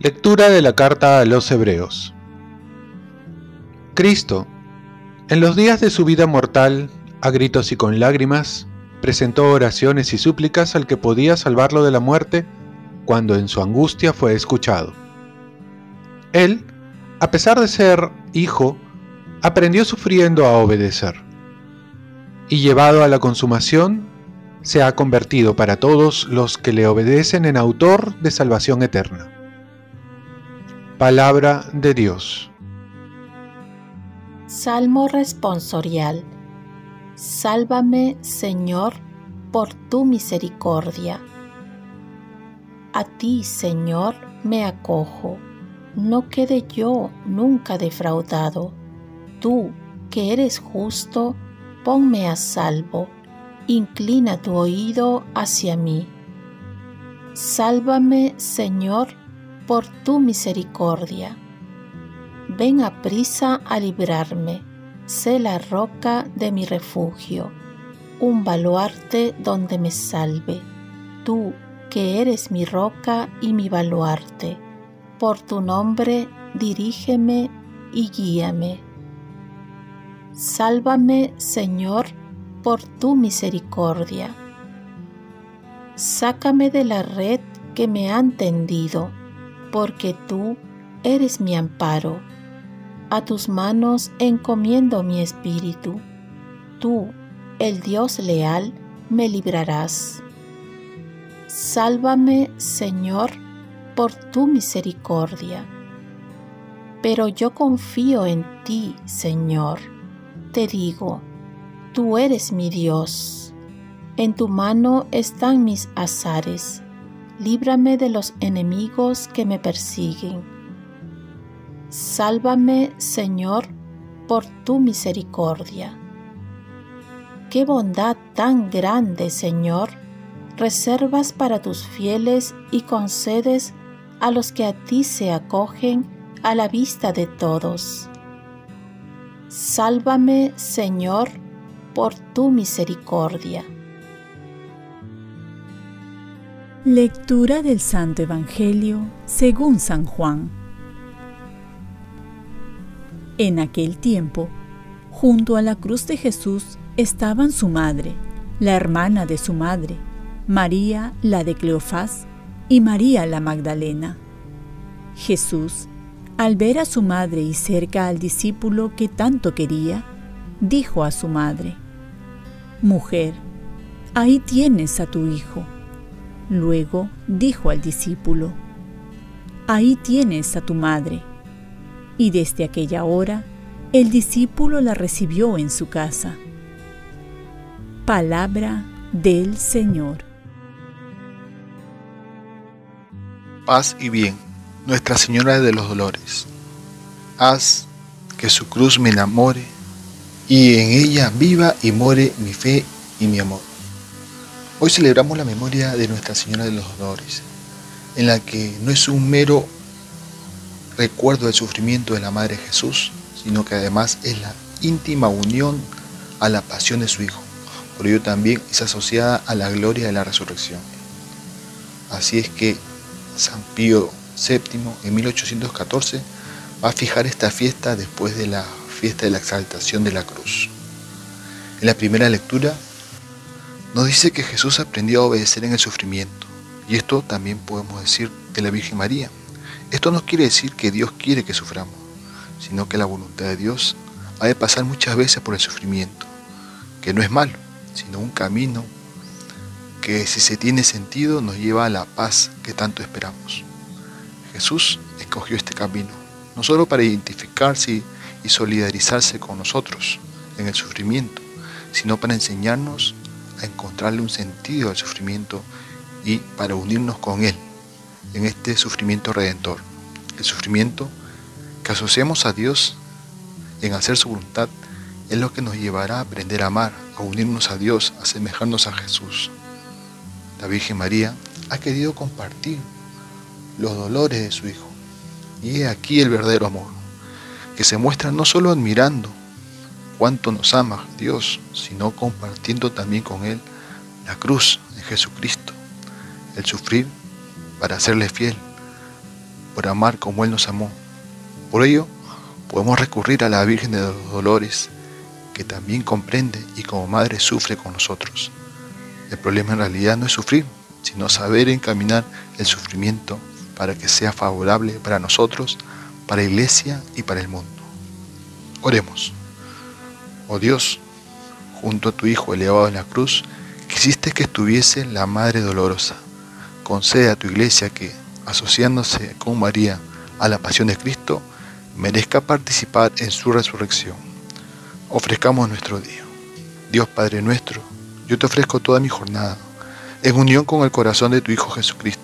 Lectura de la carta a los Hebreos Cristo, en los días de su vida mortal, a gritos y con lágrimas, presentó oraciones y súplicas al que podía salvarlo de la muerte cuando en su angustia fue escuchado. Él, a pesar de ser hijo, aprendió sufriendo a obedecer. Y llevado a la consumación, se ha convertido para todos los que le obedecen en autor de salvación eterna. Palabra de Dios. Salmo responsorial. Sálvame, Señor, por tu misericordia. A ti, Señor, me acojo. No quede yo nunca defraudado. Tú, que eres justo, ponme a salvo. Inclina tu oído hacia mí. Sálvame, Señor, por tu misericordia. Ven a prisa a librarme, sé la roca de mi refugio, un baluarte donde me salve. Tú, que eres mi roca y mi baluarte, por tu nombre dirígeme y guíame. Sálvame, Señor, por tu misericordia. Sácame de la red que me han tendido porque tú eres mi amparo. A tus manos encomiendo mi espíritu. Tú, el Dios leal, me librarás. Sálvame, Señor, por tu misericordia. Pero yo confío en ti, Señor. Te digo, tú eres mi Dios. En tu mano están mis azares líbrame de los enemigos que me persiguen. Sálvame, Señor, por tu misericordia. Qué bondad tan grande, Señor, reservas para tus fieles y concedes a los que a ti se acogen a la vista de todos. Sálvame, Señor, por tu misericordia. Lectura del Santo Evangelio según San Juan. En aquel tiempo, junto a la cruz de Jesús estaban su madre, la hermana de su madre, María la de Cleofás y María la Magdalena. Jesús, al ver a su madre y cerca al discípulo que tanto quería, dijo a su madre, Mujer, ahí tienes a tu hijo. Luego dijo al discípulo, Ahí tienes a tu madre. Y desde aquella hora el discípulo la recibió en su casa. Palabra del Señor. Paz y bien, Nuestra Señora de los Dolores. Haz que su cruz me enamore y en ella viva y more mi fe y mi amor. Hoy celebramos la memoria de Nuestra Señora de los Dolores, en la que no es un mero recuerdo del sufrimiento de la Madre Jesús, sino que además es la íntima unión a la pasión de su Hijo. Por ello también es asociada a la gloria de la resurrección. Así es que San Pío VII en 1814 va a fijar esta fiesta después de la fiesta de la exaltación de la cruz. En la primera lectura nos dice que Jesús aprendió a obedecer en el sufrimiento. Y esto también podemos decir de la Virgen María. Esto no quiere decir que Dios quiere que suframos, sino que la voluntad de Dios ha de pasar muchas veces por el sufrimiento, que no es malo, sino un camino que si se tiene sentido nos lleva a la paz que tanto esperamos. Jesús escogió este camino, no solo para identificarse y solidarizarse con nosotros en el sufrimiento, sino para enseñarnos a encontrarle un sentido al sufrimiento y para unirnos con Él en este sufrimiento redentor. El sufrimiento que asociamos a Dios en hacer su voluntad es lo que nos llevará a aprender a amar, a unirnos a Dios, a asemejarnos a Jesús. La Virgen María ha querido compartir los dolores de su Hijo. Y he aquí el verdadero amor, que se muestra no solo admirando cuánto nos ama Dios, sino compartiendo también con Él la cruz de Jesucristo, el sufrir para serle fiel, por amar como Él nos amó. Por ello, podemos recurrir a la Virgen de los Dolores, que también comprende y como madre sufre con nosotros. El problema en realidad no es sufrir, sino saber encaminar el sufrimiento para que sea favorable para nosotros, para la iglesia y para el mundo. Oremos. Oh Dios, junto a tu Hijo elevado en la cruz, quisiste que estuviese la Madre Dolorosa. Concede a tu iglesia que, asociándose con María a la pasión de Cristo, merezca participar en su resurrección. Ofrezcamos nuestro día. Dios Padre nuestro, yo te ofrezco toda mi jornada, en unión con el corazón de tu Hijo Jesucristo,